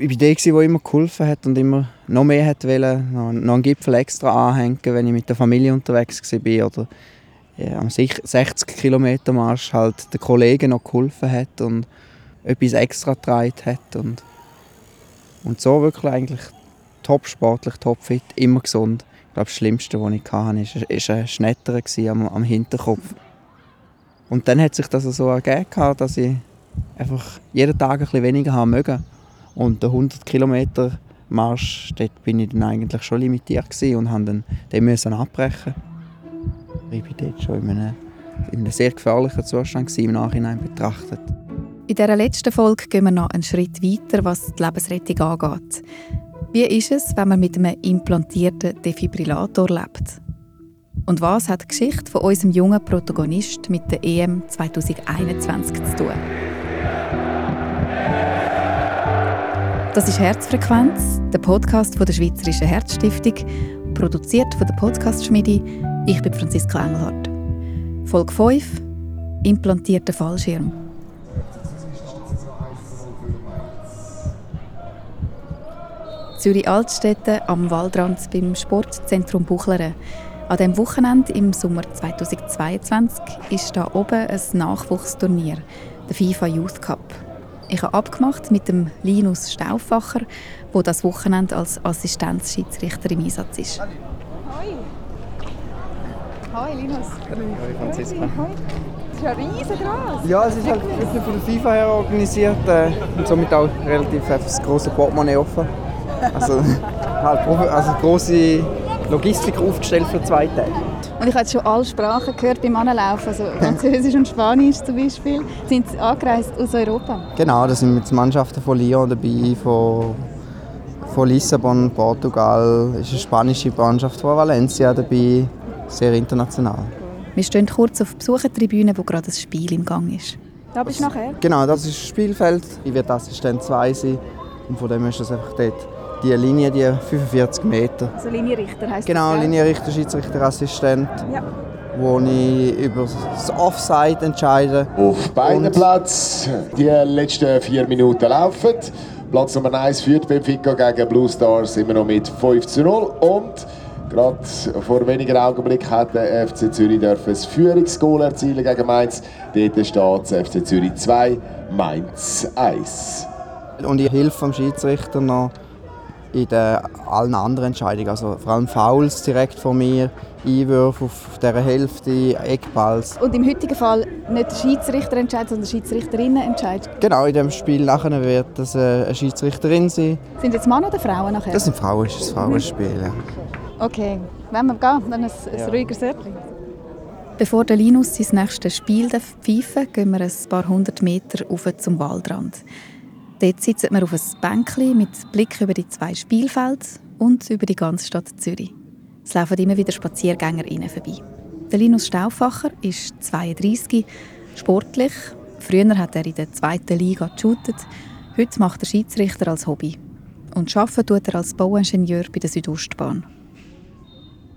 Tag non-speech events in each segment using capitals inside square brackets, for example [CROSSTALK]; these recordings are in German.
ich war der, der immer geholfen hat und immer noch mehr hat wollen, noch, noch einen Gipfel extra anhängen, wenn ich mit der Familie unterwegs war oder ja, am 60 Kilometer Marsch halt den Kollegen noch geholfen hat und etwas extra getragen hat und, und so wirklich eigentlich top sportlich, top fit, immer gesund. Ich glaube, das Schlimmste, was ich hatte, war ein Schnetter am, am Hinterkopf. Und dann hat sich das so ergeben, dass ich einfach jeden Tag ein bisschen weniger haben mögen. Und der 100 Kilometer Marsch, dort bin ich dann eigentlich schon limitiert und musste dann den müssen abbrechen. Ich war dort schon in einem, in einem sehr gefährlichen Zustand im Nachhinein betrachtet. In dieser letzten Folge gehen wir noch einen Schritt weiter, was die Lebensrettung angeht. Wie ist es, wenn man mit einem implantierten Defibrillator lebt? Und was hat die Geschichte von unserem jungen Protagonist mit der EM 2021 zu tun? Das ist Herzfrequenz, der Podcast von der Schweizerischen Herzstiftung, produziert von der Podcast-Schmiede. Ich bin Franziska Engelhardt. Folge 5: Implantierter Fallschirm. Zürich Altstädte am Waldrand beim Sportzentrum Buchleren. An dem Wochenende im Sommer 2022 ist da oben ein Nachwuchsturnier, der FIFA Youth Cup. Ich habe abgemacht mit dem Linus Stauffacher, der das Wochenende als Assistenzschiedsrichter im Einsatz ist. Hi. Hi Linus. Hi Franziska. Hi. Das ist ja riesig Ja, es ist halt wirklich von der FIFA her organisiert äh, und somit auch relativ das große Portemonnaie offen. Also [LAUGHS] halt also große Logistik aufgestellt für zwei Tage. Und ich habe jetzt schon alle Sprachen gehört beim Anlaufen, also Französisch und Spanisch zum Beispiel. Sind Sie angereist aus Europa? Genau, da sind jetzt Mannschaften von Lyon dabei, von, von Lissabon, Portugal, ist eine spanische Mannschaft von Valencia dabei, sehr international. Wir stehen kurz auf der Besuchertribüne, wo gerade ein Spiel im Gang ist. Da bist du nachher? Genau, das ist das Spielfeld. Ich werde Assistent 2 sein und von dem ist das einfach dort die Linie, die 45 Meter. Also Linienrichter heisst Genau, das, Linienrichter, Schiedsrichterassistent. Ja. Wo ich über das Offside entscheide. Auf beiden Platz. Die letzten vier Minuten laufen. Platz Nummer 1 führt Benfica gegen Blue Stars immer noch mit 5 zu 0. Und gerade vor wenigen Augenblicken hat der FC Zürich dürfen das Führungsgoal erzielen gegen Mainz. Dort steht FC Zürich 2, Mainz 1. Und ich helfe dem Schiedsrichter noch in den, allen anderen Entscheidungen. Also vor allem Fouls direkt von mir, Einwürfe auf dieser Hälfte, Eckballs. Und im heutigen Fall nicht der Schiedsrichter entscheidet, sondern die Schiedsrichterinnen entscheidet? Genau, in dem Spiel nachher wird das äh, eine Schiedsrichterin sein. Sind jetzt Männer oder Frauen nachher? Das sind Frauen, das ist ein Frauenspiel, ja. Okay, wenn wir gehen, dann ein, ein ja. ruhiger Örtchen. Bevor der Linus sein nächstes Spiel pfeifen gehen wir ein paar hundert Meter auf zum Waldrand. Dort sitzen wir auf einem Bänkchen mit Blick über die zwei Spielfelder und über die ganze Stadt Zürich. Es laufen immer wieder SpaziergängerInnen vorbei. Der Linus Stauffacher ist 32, sportlich. Früher hat er in der zweiten Liga geshootet. Heute macht er Schiedsrichter als Hobby. Und arbeiten tut er als Bauingenieur bei der Südostbahn.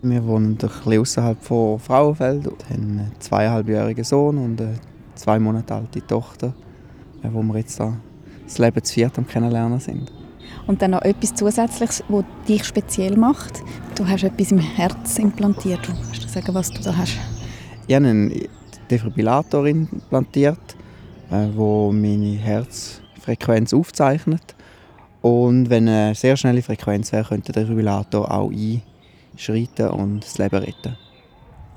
Wir wohnen ein bisschen außerhalb von Frauenfeld und haben einen zweieinhalbjährigen Sohn und eine zwei Monate alte Tochter, wo wir jetzt da das Leben zu viert am Kennenlernen sind. Und dann noch etwas Zusätzliches, was dich speziell macht. Du hast etwas im Herz implantiert. Kannst du sagen, was du da hast? Ich habe einen Defibrillator implantiert, der äh, meine Herzfrequenz aufzeichnet. Und wenn eine sehr schnelle Frequenz wäre, könnte der Defibrillator auch einschreiten und das Leben retten.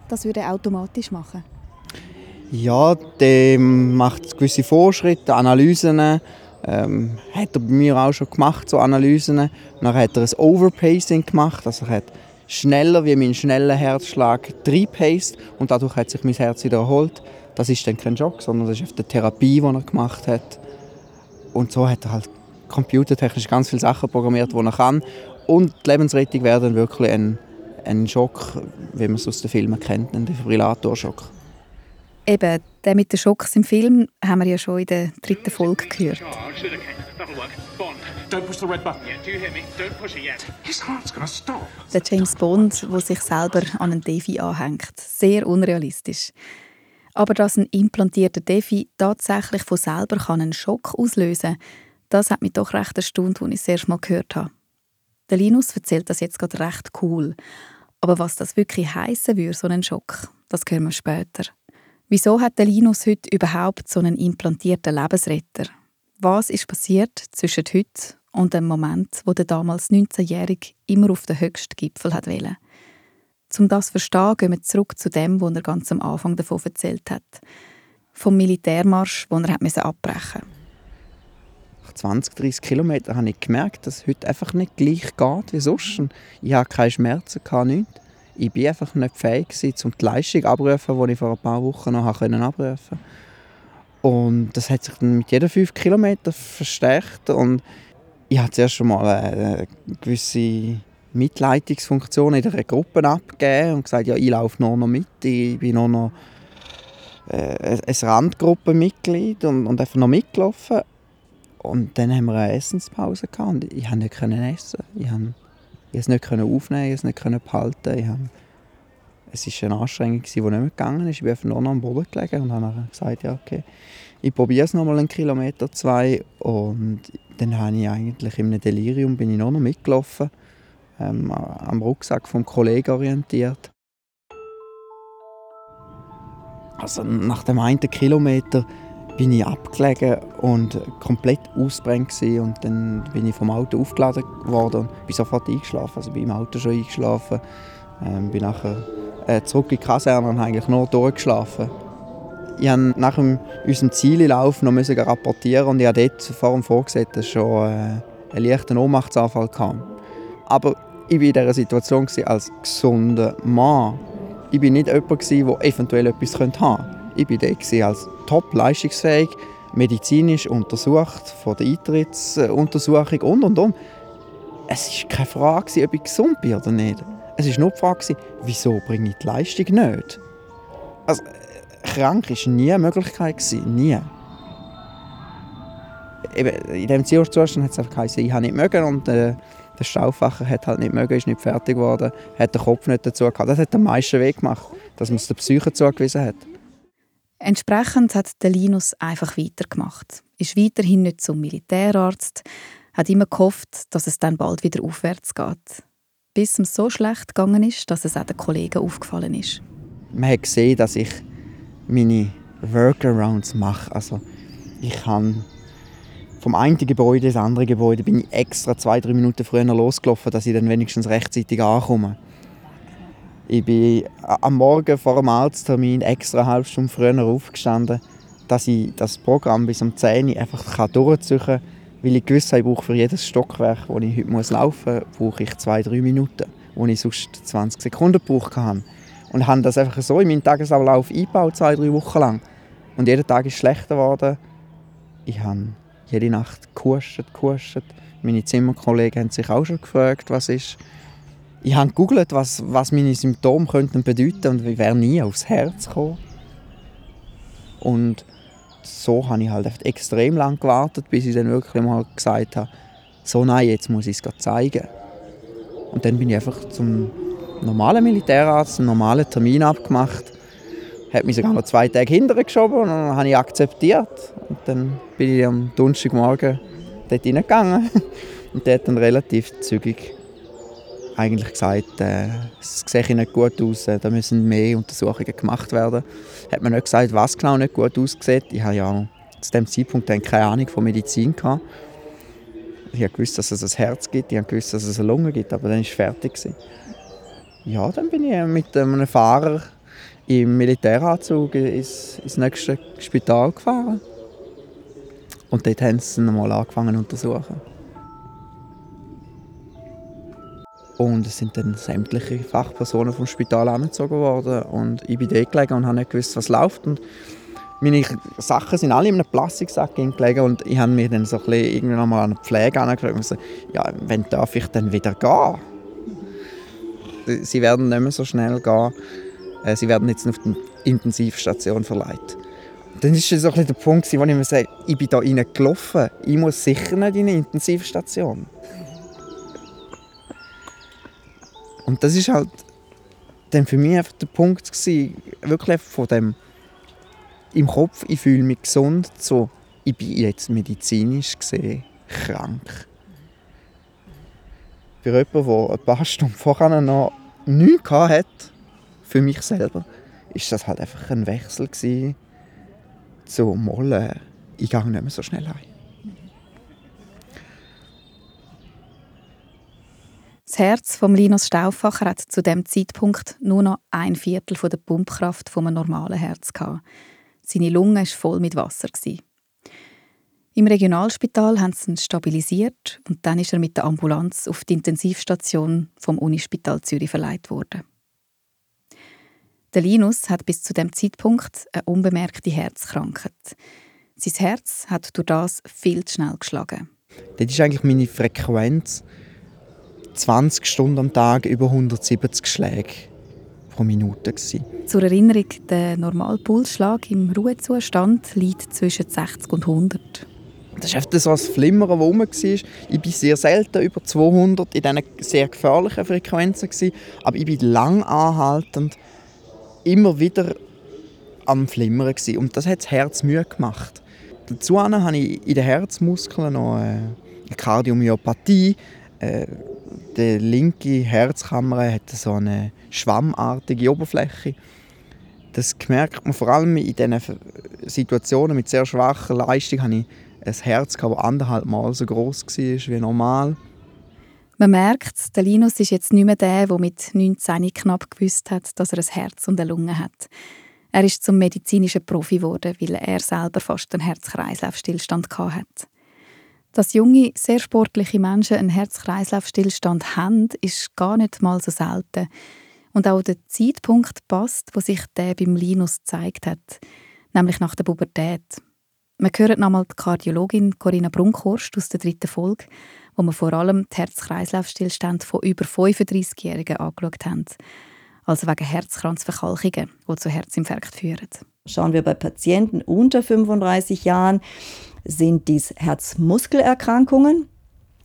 Das würde er automatisch machen? Ja, der macht gewisse Vorschritte, Analysen ähm, hat er bei mir auch schon gemacht, so Analysen. Dann hat er ein Overpacing gemacht, also er hat schneller wie mein schneller Herzschlag reinpaced und dadurch hat sich mein Herz wieder erholt. Das ist dann kein Schock, sondern das ist auf der Therapie, die er gemacht hat. Und so hat er halt computertechnisch ganz viele Sachen programmiert, die er kann. Und die Lebensrettung wäre dann wirklich ein, ein Schock, wie man es aus den Filmen kennt, ein Defibrillatorschock. Eben, der mit den Schocks im Film haben wir ja schon in der dritten Folge gehört. Der James Bond, der sich selber an einen Defi anhängt. Sehr unrealistisch. Aber dass ein implantierter Defi tatsächlich von selber kann einen Schock auslösen kann, Das hat mich doch recht erstaunt, als ich es erst mal gehört habe. Der Linus erzählt das jetzt gerade recht cool. Aber was das wirklich heißen würde, so einen Schock, das hören wir später. Wieso hat der Linus heute überhaupt so einen implantierten Lebensretter? Was ist passiert zwischen heute und dem Moment, wo der damals 19-Jährige immer auf den höchsten Gipfel hat wollte? Um das zu verstehen, gehen wir zurück zu dem, was er ganz am Anfang davon erzählt hat. Vom Militärmarsch, den er hat abbrechen. Nach 20, 30 Kilometern habe ich gemerkt, dass es heute einfach nicht gleich geht wie sonst. Ich hatte keine Schmerzen, nichts. Ich war einfach nicht fähig, um die Leistung abzurufen, die ich vor ein paar Wochen noch abrufen konnte. Und das hat sich dann mit jedem 5 Kilometern verstärkt. Und ich hatte zuerst schon mal eine gewisse Mitleitungsfunktion in der Gruppe abgegeben und gesagt, ja, ich laufe nur noch mit, ich bin nur noch äh, ein Randgruppenmitglied und, und einfach noch mitgelaufen. Und dann haben wir eine Essenspause gehabt und ich konnte nicht essen. Ich konnte es nicht aufnehmen, ich es nicht behalten. Ich habe, es war eine Anstrengung, die nicht mehr gegangen ist. Ich bin einfach nur noch am Boden gelegen und habe gesagt, ja, okay, ich probiere es noch mal einen Kilometer, zwei. Und dann habe ich eigentlich in einem Delirium bin ich noch mitgelaufen ähm, am Rucksack vom Kollegen orientiert. Also nach dem einen Kilometer bin ich abgelegen und komplett ausbrennt und dann bin ich vom Auto aufgeladen worden und bin sofort eingeschlafen. Also bin im Auto schon eingeschlafen, ähm, bin nachher äh, zurück in die Kaserne und eigentlich nur durchgeschlafen. Ich musste nach dem, unserem Ziellauf noch rapportieren und ich hatte dort vor dem Vorgesetzten schon äh, einen leichten Ohnmachtsanfall. Gehabt. Aber ich war in dieser Situation als gesunder Mann. Ich war nicht jemand, der eventuell etwas haben könnte. Ich war dort als top leistungsfähig, medizinisch untersucht, von der Eintrittsuntersuchung und und und. Es war keine Frage, ob ich gesund bin oder nicht. Es war nur die Frage, wieso bringe ich die Leistung nicht? Also, krank war nie eine Möglichkeit. Nie. Eben, in diesem Zustand hat es einfach geheißen, ich habe nicht mögen und äh, der Stauffacher hat halt nicht mögen, ist nicht fertig geworden, hat den Kopf nicht dazu gehabt. Das hat den meisten Weg gemacht, dass man es der Psyche zugewiesen hat. Entsprechend hat der Linus einfach weitergemacht. Ist weiterhin nicht zum Militärarzt, hat immer gehofft, dass es dann bald wieder aufwärts geht. Bis es so schlecht gegangen ist, dass es auch den Kollegen aufgefallen ist. Man hat gesehen, dass ich meine Workarounds mache. Also ich kann vom einen Gebäude ins andere Gebäude bin ich extra zwei, drei Minuten früher losgelaufen, dass ich dann wenigstens rechtzeitig ankomme. Ich bin am Morgen vor dem Arzttermin extra eine halbe Stunde früher aufgestanden, dass ich das Programm bis um 10 Uhr einfach durchziehen kann, weil ich gewusst habe, ich brauche für jedes Stockwerk, das ich heute laufen muss, brauche ich zwei, drei Minuten, wo ich sonst 20 Sekunden gebraucht habe. Und habe das einfach so in meinen Tagesablauf eingebaut, zwei, drei Wochen lang. Und jeder Tag ist schlechter geworden. Ich habe jede Nacht gehustet, gehustet. Meine Zimmerkollegen haben sich auch schon gefragt, was ist. Ich habe gegoogelt, was, was meine Symptome könnten bedeuten und ich wäre nie aufs Herz gekommen. Und so habe ich halt extrem lange gewartet, bis ich dann wirklich mal gesagt habe, so nein, jetzt muss ich es zeigen. Und dann bin ich einfach zum normalen Militärarzt einen normalen Termin abgemacht hat mich sogar noch zwei Tage hinterher geschoben und dann habe ich akzeptiert. Und dann bin ich am Donnerstagmorgen dort hineingegangen [LAUGHS] und der hat dann relativ zügig eigentlich gesagt, äh, es sehe nicht gut aus, äh, da müssen mehr Untersuchungen gemacht werden. Hat mir nicht gesagt, was genau nicht gut aussieht. Ich habe ja zu dem Zeitpunkt keine Ahnung von Medizin gehabt. Ich habe gewusst, dass es ein Herz gibt, ich habe gewusst, dass es eine Lunge gibt, aber dann war es fertig. Ja, dann bin ich mit einem Fahrer im Militäranzug ins, ins nächste Spital gefahren. Und dort haben sie nochmal angefangen zu untersuchen. Und es sind dann sämtliche Fachpersonen vom Spital angezogen worden. Und ich bin dort gelegen und habe nicht gewusst, was läuft. Und meine Sachen sind alle in einem Plastiksack gelegen und ich habe mir dann so ein bisschen irgendwie nochmal an die Pflege angefragt und gesagt, ja, wann darf ich dann wieder gehen? Sie werden nicht mehr so schnell gehen. Äh, sie werden jetzt auf die Intensivstation verleiht. Dann ist so der Punkt, wo ich mir sage, ich bin da gelaufen. Ich muss sicher nicht in eine Intensivstation. Und das ist halt dann für mich einfach der Punkt gewesen, wirklich von dem im Kopf, ich fühle mich gesund, so, ich bin jetzt medizinisch gesehen krank. Für jemanden, der ein paar Stunden vorher noch nichts hatte, für mich selber, ist das halt einfach ein Wechsel gewesen, zu Mollen. Ich gehe nicht mehr so schnell ein. Das Herz von Linus Stauffacher hat zu dem Zeitpunkt nur noch ein Viertel von der Pumpkraft vom normalen Herz gehabt. Seine Lunge war voll mit Wasser. Im Regionalspital haben sie ihn stabilisiert und dann ist er mit der Ambulanz auf die Intensivstation vom Unispital Zürich verleiht worden. Der Linus hat bis zu dem Zeitpunkt eine unbemerkte Herzkrankheit. Sein Herz hat durch das viel zu schnell geschlagen. Das ist eigentlich meine Frequenz 20 Stunden am Tag über 170 Schläge pro Minute. Gewesen. Zur Erinnerung, der Normalpulsschlag im Ruhezustand liegt zwischen 60 und 100. Das war einfach so ein Flimmern, das rum war. Ich war sehr selten über 200 in diesen sehr gefährlichen Frequenzen. Aber ich bin lang anhaltend immer wieder am Flimmern. Und das hat das Herz müde gemacht. Dazu habe ich in den Herzmuskeln noch eine Kardiomyopathie. Äh, die linke Herzkammer hat so eine schwammartige Oberfläche. Das merkt man vor allem in diesen Situationen mit sehr schwacher Leistung. Habe ich ein Herz, das anderthalb Mal so groß war wie normal. Man merkt, der Linus ist jetzt nicht mehr der, der mit 19 knapp gewusst hat, dass er ein Herz und eine Lunge hat. Er ist zum medizinischen Profi geworden, weil er selber fast einen Herz-Kreislauf-Stillstand hatte. Dass junge, sehr sportliche Menschen einen Herz-Kreislauf-Stillstand haben, ist gar nicht mal so selten. Und auch der Zeitpunkt passt, wo sich der beim Linus gezeigt hat, nämlich nach der Pubertät. Wir hören nochmal die Kardiologin Corinna Brunkhorst aus der dritten Folge, wo wir vor allem die Herz-Kreislauf-Stillstände von über 35-Jährigen angeschaut haben. Also wegen Herzkranzverkalkungen, die zu Herzinfarkt führen. Schauen wir bei Patienten unter 35 Jahren, sind dies Herzmuskelerkrankungen,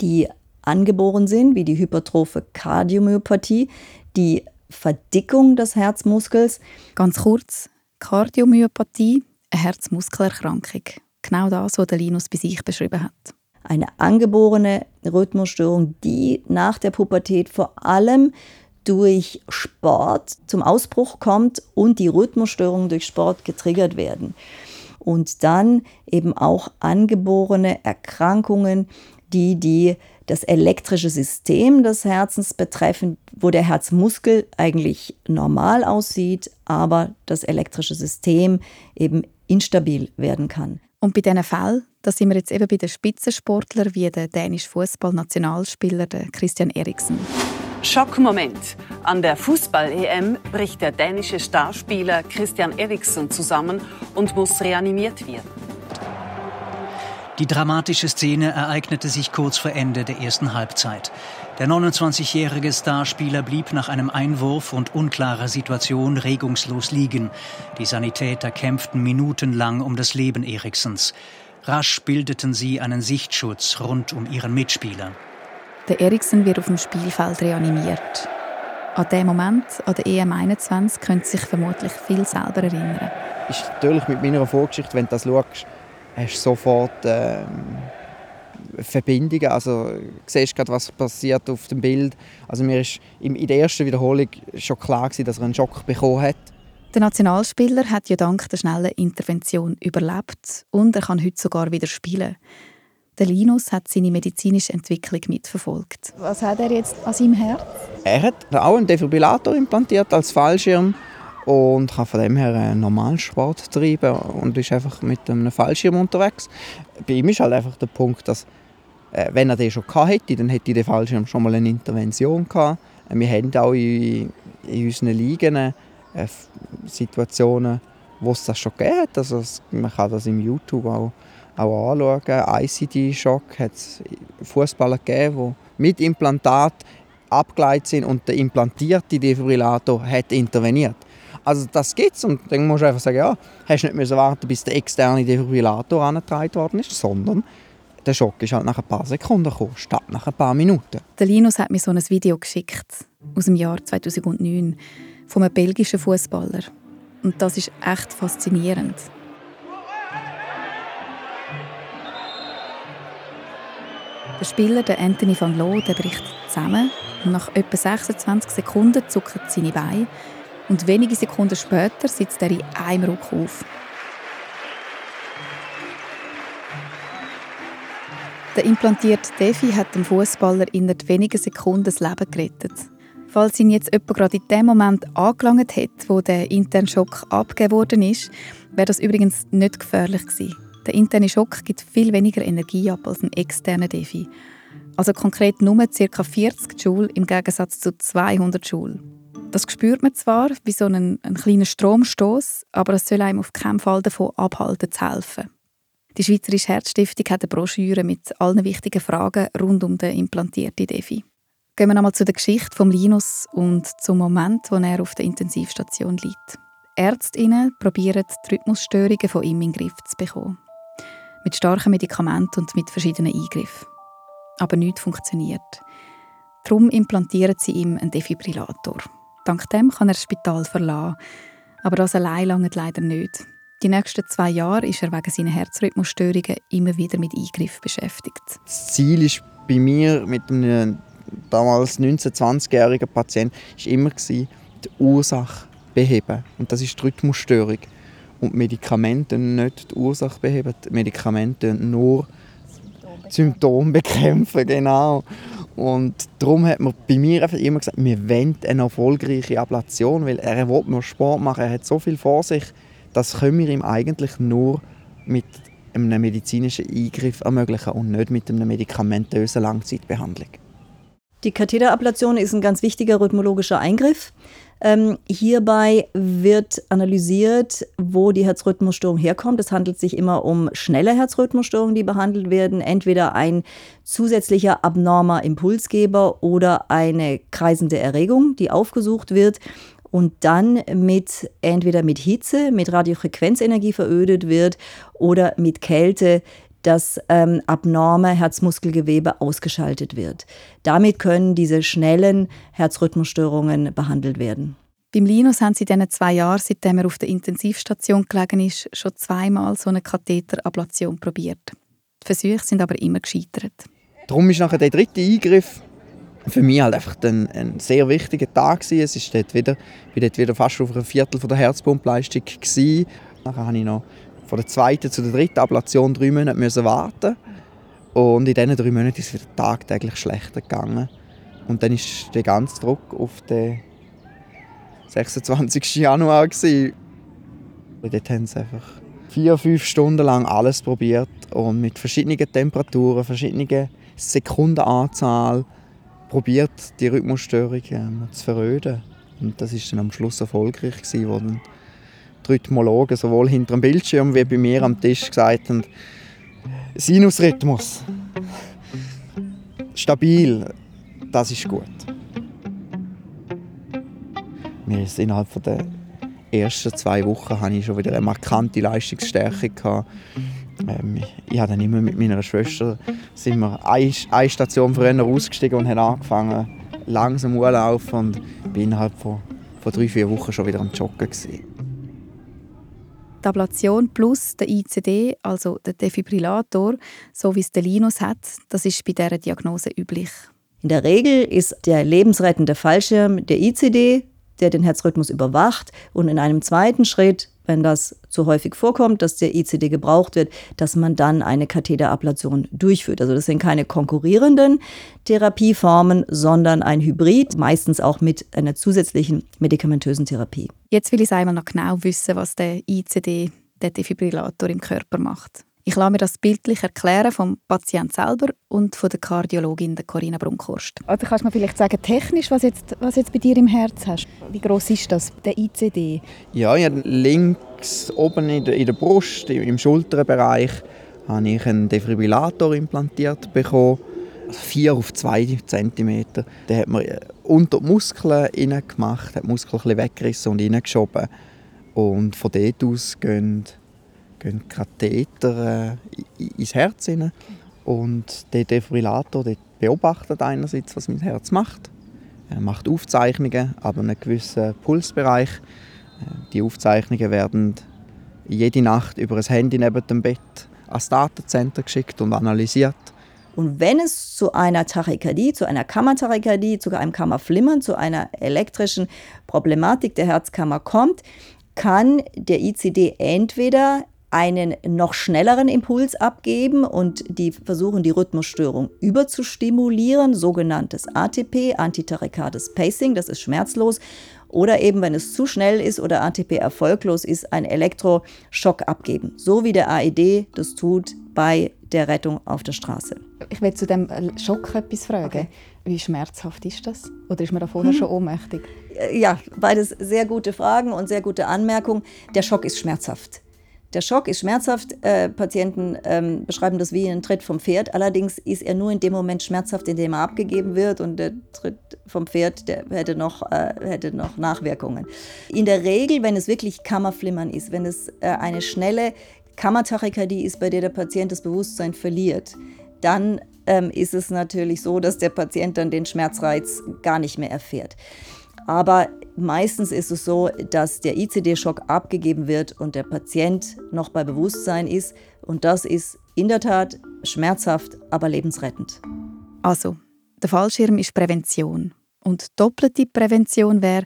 die angeboren sind, wie die hypertrophe Kardiomyopathie, die Verdickung des Herzmuskels. Ganz kurz, Kardiomyopathie eine Herzmuskelerkrankung. Genau das, was der Linus bei sich beschrieben hat. Eine angeborene Rhythmusstörung, die nach der Pubertät vor allem durch Sport zum Ausbruch kommt und die Rhythmusstörungen durch Sport getriggert werden. Und dann eben auch angeborene Erkrankungen, die, die das elektrische System des Herzens betreffen, wo der Herzmuskel eigentlich normal aussieht, aber das elektrische System eben instabil werden kann. Und bei diesen Fällen, da sind wir jetzt eben bei den Spitzensportlern wie der dänische Fußballnationalspieler Christian Eriksen. Schockmoment. An der Fußball-EM bricht der dänische Starspieler Christian Eriksen zusammen und muss reanimiert werden. Die dramatische Szene ereignete sich kurz vor Ende der ersten Halbzeit. Der 29-jährige Starspieler blieb nach einem Einwurf und unklarer Situation regungslos liegen. Die Sanitäter kämpften minutenlang um das Leben Eriksens. Rasch bildeten sie einen Sichtschutz rund um ihren Mitspieler. Der Eriksen wird auf dem Spielfeld reanimiert. An dem Moment, an der EM 21, können sich vermutlich viel selber erinnern. Ist natürlich mit meiner Vorgeschichte, wenn du das schaust, hast du sofort ähm, Verbindungen. Also du siehst gerade, was passiert auf dem Bild. Also mir ist in der ersten Wiederholung schon klar gewesen, dass er einen Schock bekommen hat. Der Nationalspieler hat ja dank der schnellen Intervention überlebt und er kann heute sogar wieder spielen. Der Linus hat seine medizinische Entwicklung mitverfolgt. Was hat er jetzt an seinem Herz? Er hat auch einen Defibrillator implantiert als Fallschirm und kann von dem her einen normalen Sport treiben und ist einfach mit einem Fallschirm unterwegs. Bei ihm ist halt einfach der Punkt, dass äh, wenn er den schon hätte, dann hätte der Fallschirm schon mal eine Intervention gehabt. Äh, wir haben auch in, in unseren Ligen äh, Situationen, wo es das schon gegeben hat. Also man kann das im YouTube auch, auch anschauen. ICD-Schock hat es Fußballer gegeben, die mit Implantat abgeleitet sind und der implantierte Defibrillator hat interveniert. Also das gibt's und dann musst du einfach sagen, ja, hast nicht müssen warten, bis der externe Defibrillator angetragen worden ist, sondern der Schock ist halt nach ein paar Sekunden gekommen, statt nach ein paar Minuten. Der Linus hat mir so ein Video geschickt aus dem Jahr 2009 von einem belgischen Fußballer und das ist echt faszinierend. Der Spieler, der Anthony van Loo, der bricht zusammen nach etwa 26 Sekunden zucken seine Beine und wenige Sekunden später sitzt er in einem Ruck auf. Der implantierte Defi hat dem Fußballer innerhalb weniger Sekunden das Leben gerettet. Falls ihn jetzt jemand gerade in dem Moment angelangt hat, wo der interne Schock abgegeben worden ist, wäre das übrigens nicht gefährlich gewesen. Der interne Schock gibt viel weniger Energie ab als ein externer Defi. Also konkret nur ca. 40 Joule im Gegensatz zu 200 Joule. Das spürt man zwar wie so einen, einen kleinen Stromstoß, aber es soll einem auf keinen Fall davon abhalten zu helfen. Die Schweizerische Herzstiftung hat eine Broschüre mit allen wichtigen Fragen rund um den implantierten Defi. Gehen wir nochmal zu der Geschichte von Linus und zum Moment, wo er auf der Intensivstation liegt. Ärztinnen probieren die Rhythmusstörungen von ihm in den Griff zu bekommen. Mit starken Medikamenten und mit verschiedenen Eingriffen. Aber nichts funktioniert. Darum implantieren sie ihm einen Defibrillator. Dank dem kann er das Spital verlassen. Aber das allein lange leider nicht. Die nächsten zwei Jahre ist er wegen seiner Herzrhythmusstörungen immer wieder mit Eingriff beschäftigt. Das Ziel ist bei mir mit einem damals 19-, 20-jährigen Patienten ist immer die Ursache beheben. Und das ist die Rhythmusstörung. Und Medikamente nicht die Ursache beheben. Die Medikamente nur Symptome bekämpfen, genau. Und darum hat man bei mir einfach immer gesagt, wir wollen eine erfolgreiche Ablation, weil er will nur Sport machen, er hat so viel vor sich, das können wir ihm eigentlich nur mit einem medizinischen Eingriff ermöglichen und nicht mit einer medikamentösen Langzeitbehandlung. Die Katheterablation ist ein ganz wichtiger rhythmologischer Eingriff. Ähm, hierbei wird analysiert, wo die Herzrhythmusstörung herkommt. Es handelt sich immer um schnelle Herzrhythmusstörungen, die behandelt werden. Entweder ein zusätzlicher abnormer Impulsgeber oder eine kreisende Erregung, die aufgesucht wird und dann mit entweder mit Hitze, mit Radiofrequenzenergie verödet wird oder mit Kälte das ähm, abnorme Herzmuskelgewebe ausgeschaltet wird. Damit können diese schnellen Herzrhythmusstörungen behandelt werden. Beim Linus haben sie in diesen zwei Jahren, seitdem er auf der Intensivstation gelegen ist, schon zweimal so eine Katheterablation probiert. Die Versuche sind aber immer gescheitert. Darum ist nachher der dritte Eingriff für mich halt einfach ein, ein sehr wichtiger Tag gewesen. Es ist dort wieder, bin dort wieder fast auf ein Viertel von der Herzpumpleistung gewesen. Nachher habe ich noch von der zweiten zu der dritten Ablation drei Monate müssen warten und in diesen drei Monaten ist es wieder tagtäglich schlechter gegangen. Und dann ist der ganze Druck auf den 26. Januar gewesen. Und dort haben sie einfach vier, fünf Stunden lang alles probiert und mit verschiedenen Temperaturen, verschiedenen Sekundenanzahl probiert, die Rhythmusstörung ähm, zu verröden. Und das ist dann am Schluss erfolgreich gewesen, wo Rhythmologen sowohl hinter dem Bildschirm wie bei mir am Tisch gesagt haben, Sinusrhythmus, stabil, das ist gut. Mir ist innerhalb der ersten zwei Wochen hatte ich schon wieder eine markante Leistungsstärke ähm, ich habe dann immer mit meiner Schwester sind wir eine, eine Station früher ausgestiegen und haben angefangen langsam Urlaub und bin innerhalb von, von drei, vier Wochen schon wieder am Joggen. Gewesen. Die Ablation plus der ICD, also der Defibrillator, so wie es der Linus hat, das ist bei dieser Diagnose üblich. In der Regel ist der lebensrettende Fallschirm der ICD, der den Herzrhythmus überwacht und in einem zweiten Schritt wenn das zu häufig vorkommt, dass der ICD gebraucht wird, dass man dann eine Katheterablation durchführt. Also das sind keine konkurrierenden Therapieformen, sondern ein Hybrid, meistens auch mit einer zusätzlichen medikamentösen Therapie. Jetzt will ich einmal noch genau wissen, was der ICD, der Defibrillator im Körper macht. Ich lasse mir das bildlich erklären vom Patienten selber und von der Kardiologin der Corinna Brunkhorst. Also kannst du mir vielleicht sagen, technisch, was jetzt, was jetzt bei dir im Herz hast? Wie groß ist das, der ICD? Ja, ja links oben in der, in der Brust, im Schulterbereich, habe ich einen Defibrillator implantiert bekommen. Also 4 auf 2 cm. Den hat man unter die Muskeln gemacht, hat die Muskeln ein weggerissen und reingeschoben. Und von dort aus gehen gehen Katheter äh, ins Herz hinein. Und der Defibrillator der beobachtet einerseits, was mein Herz macht. Er macht Aufzeichnungen, aber einen gewissen Pulsbereich. Äh, die Aufzeichnungen werden jede Nacht über ein Handy neben dem Bett ans Datencenter geschickt und analysiert. Und wenn es zu einer Tachykardie, zu einer Kammertachykardie, zu einem Kammerflimmern, zu einer elektrischen Problematik der Herzkammer kommt, kann der ICD entweder einen noch schnelleren Impuls abgeben und die versuchen, die Rhythmusstörung überzustimulieren, sogenanntes ATP, antitachykades Pacing, das ist schmerzlos. Oder eben, wenn es zu schnell ist oder ATP erfolglos ist, ein Elektroschock abgeben. So wie der AED das tut bei der Rettung auf der Straße. Ich will zu dem Schock etwas fragen. Okay. Wie schmerzhaft ist das? Oder ist man da vorher hm. schon ohnmächtig? Ja, beides sehr gute Fragen und sehr gute Anmerkungen. Der Schock ist schmerzhaft. Der Schock ist schmerzhaft. Äh, Patienten ähm, beschreiben das wie ein Tritt vom Pferd. Allerdings ist er nur in dem Moment schmerzhaft, in dem er abgegeben wird. Und der Tritt vom Pferd der hätte, noch, äh, hätte noch Nachwirkungen. In der Regel, wenn es wirklich Kammerflimmern ist, wenn es äh, eine schnelle Kammertachykardie ist, bei der der Patient das Bewusstsein verliert, dann ähm, ist es natürlich so, dass der Patient dann den Schmerzreiz gar nicht mehr erfährt. Aber meistens ist es so, dass der ICD-Schock abgegeben wird und der Patient noch bei Bewusstsein ist. Und das ist in der Tat schmerzhaft, aber lebensrettend. Also, der Fallschirm ist Prävention. Und doppelte Prävention wäre,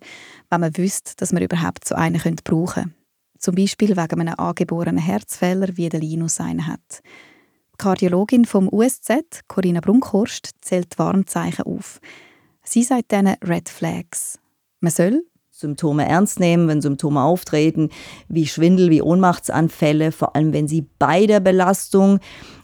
wenn man wüsste, dass man überhaupt so einen brauchen könnte. Zum Beispiel wegen einem angeborenen Herzfehler, wie der Linus einen hat. Die Kardiologin vom USZ, Corinna Brunkhorst, zählt Warnzeichen auf. Sie sagt diesen Red Flags. Man soll Symptome ernst nehmen, wenn Symptome auftreten, wie Schwindel, wie Ohnmachtsanfälle, vor allem wenn sie bei der Belastung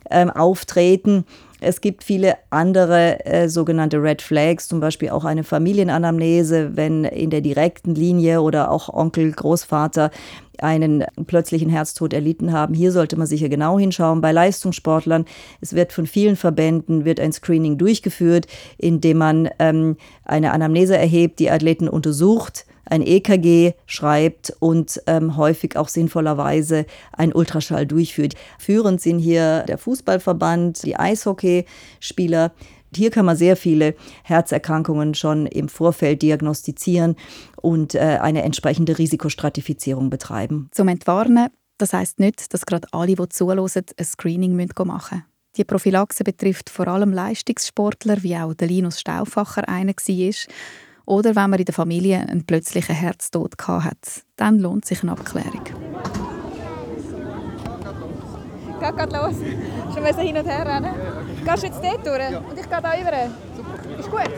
ähm, auftreten. Es gibt viele andere äh, sogenannte Red Flags, zum Beispiel auch eine Familienanamnese, wenn in der direkten Linie oder auch Onkel, Großvater einen plötzlichen Herztod erlitten haben. Hier sollte man sicher genau hinschauen. Bei Leistungssportlern, es wird von vielen Verbänden wird ein Screening durchgeführt, indem man ähm, eine Anamnese erhebt, die Athleten untersucht, ein EKG schreibt und ähm, häufig auch sinnvollerweise ein Ultraschall durchführt. Führend sind hier der Fußballverband, die Eishockeyspieler. Hier kann man sehr viele Herzerkrankungen schon im Vorfeld diagnostizieren und äh, eine entsprechende Risikostratifizierung betreiben. Zum Entwarnen, das heißt nicht, dass gerade alle, die zuhören, ein Screening machen müssen. Die Prophylaxe betrifft vor allem Leistungssportler, wie auch der Linus Stauffacher einer war oder wenn man in der Familie einen plötzlichen Herztod hat. Dann lohnt sich eine Abklärung. Geht gerade los. Schon hin und her rennen. Gehst du jetzt dort durch? Und ich gehe da rüber. Ist gut?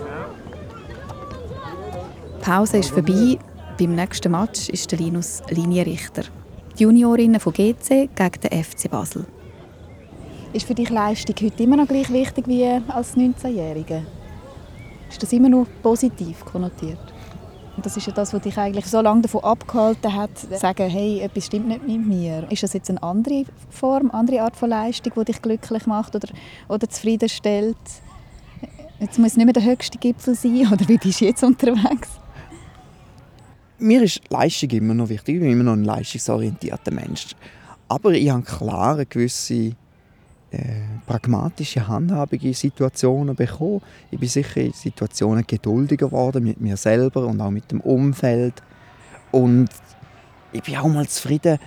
Die Pause ist vorbei. Beim nächsten Match ist der Linus Linienrichter. Die Juniorinnen von GC gegen den FC Basel. Ist für dich Leistung heute immer noch gleich wichtig wie als 19-Jährige? ist das immer noch positiv konnotiert. Und das ist ja das, was dich eigentlich so lange davon abgehalten hat, zu sagen, hey, etwas stimmt nicht mit mir. Ist das jetzt eine andere Form, eine andere Art von Leistung, die dich glücklich macht oder, oder zufriedenstellt? Jetzt muss es nicht mehr der höchste Gipfel sein, [LAUGHS] oder wie bist du jetzt unterwegs? Mir ist Leistung immer noch wichtig. Ich bin immer noch ein leistungsorientierter Mensch. Aber ich habe klar eine gewisse pragmatische Handhabung in Situationen bekommen. Ich bin sicher in Situationen geduldiger geworden mit mir selber und auch mit dem Umfeld. Und ich bin auch mal zufrieden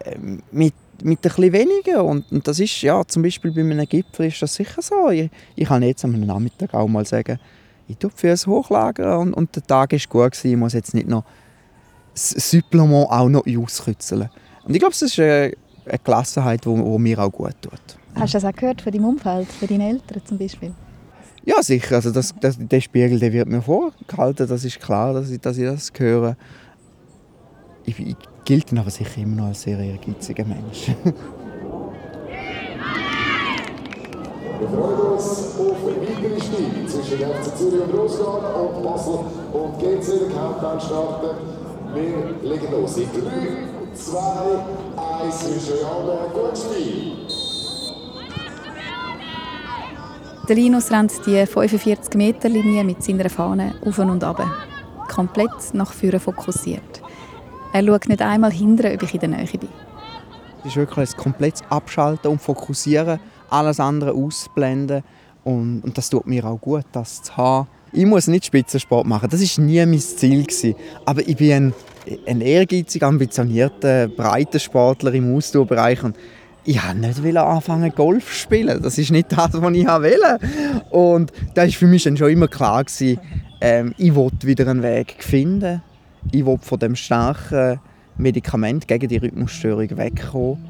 äh, mit, mit ein bisschen weniger. Und, und, das ist, ja, zum Beispiel bei einem Gipfel ist das sicher so. Ich, ich kann jetzt am Nachmittag auch mal sagen, ich tue für ein Hochlager und, und der Tag ist gut gewesen. Ich muss jetzt nicht noch das Supplement auch noch auskützeln. Und ich glaube, das ist eine, eine Gelassenheit, die mir auch gut tut. Hast du das auch gehört von deinem Umfeld, von deinen Eltern zum Beispiel? Ja, sicher. Also das, das, der Spiegel der wird mir vorgehalten, das ist klar, dass ich, dass ich das höre. Ich, ich gilt aber sicher immer noch als sehr ehrgeiziger Mensch. Wir freuen uns auf weitere Spiele zwischen der FC Zürich und Russland und Basel und GC. Der Countdown starten. Wir legen los. In 3, 2, 1. Wünsche euch allen ein gutes Spiel. Der Linus rennt die 45-Meter-Linie mit seiner Fahne auf und ab. Komplett nach vorne fokussiert. Er schaut nicht einmal hinterher, ob ich in der Nähe bin. Es ist wirklich ein komplettes Abschalten und Fokussieren, alles andere ausblenden. Und, und das tut mir auch gut, das zu haben. Ich muss nicht Spitzensport machen, das war nie mein Ziel. Gewesen. Aber ich bin ein, ein ehrgeizig, ambitionierter, breiter Sportler im Ausdauerbereich. Und ich wollte nicht anfangen Golf zu spielen. Das ist nicht das, was ich wollte. Und da war für mich dann schon immer klar, gewesen, ähm, ich wollte wieder einen Weg finden. Ich wollte von dem starken Medikament gegen die Rhythmusstörung wegkommen.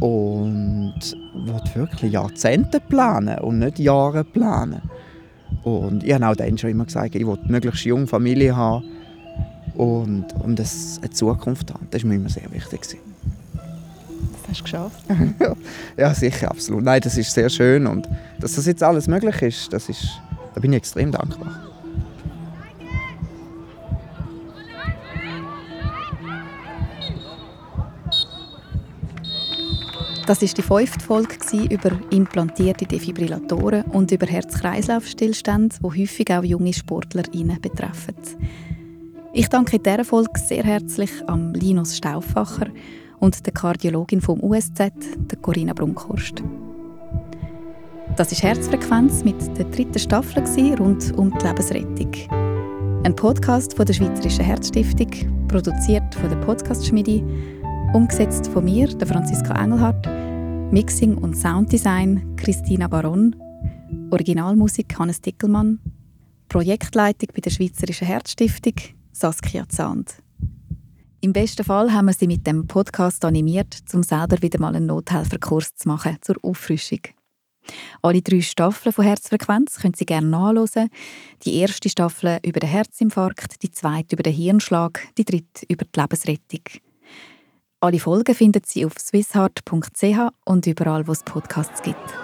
Und wollte wirklich Jahrzehnte planen und nicht Jahre planen. Und ich habe auch dann schon immer gesagt, ich wollte möglichst junge Familie haben und, und eine Zukunft haben. Das war mir immer sehr wichtig. Das hast du geschafft. [LAUGHS] ja, sicher, absolut. Nein, das ist sehr schön und dass das jetzt alles möglich ist, das ist da bin ich extrem dankbar. Das ist die fünfte Folge über implantierte Defibrillatoren und über Herz-Kreislauf-Stillstände, die häufig auch junge SportlerInnen betreffen. Ich danke in dieser Folge sehr herzlich am Linus Stauffacher und der Kardiologin vom USZ, der Corinna Brunkhorst. Das ist Herzfrequenz mit der dritten Staffel rund um die Lebensrettung. Ein Podcast von der Schweizerischen Herzstiftung, produziert von der Podcast Schmiede Umgesetzt von mir, der Franziska Engelhardt. Mixing und Sounddesign Christina Baron. Originalmusik Hannes Dickelmann. Projektleitung bei der Schweizerischen Herzstiftung Saskia Zahnd. Im besten Fall haben wir sie mit dem Podcast animiert, um selber wieder mal einen Nothelferkurs zu machen zur Auffrischung. Alle drei Staffeln von Herzfrequenz können Sie gerne nachlesen. Die erste Staffel über den Herzinfarkt, die zweite über den Hirnschlag, die dritte über die Lebensrettung. Alle Folgen finden Sie auf swissheart.ch und überall, wo es Podcasts gibt.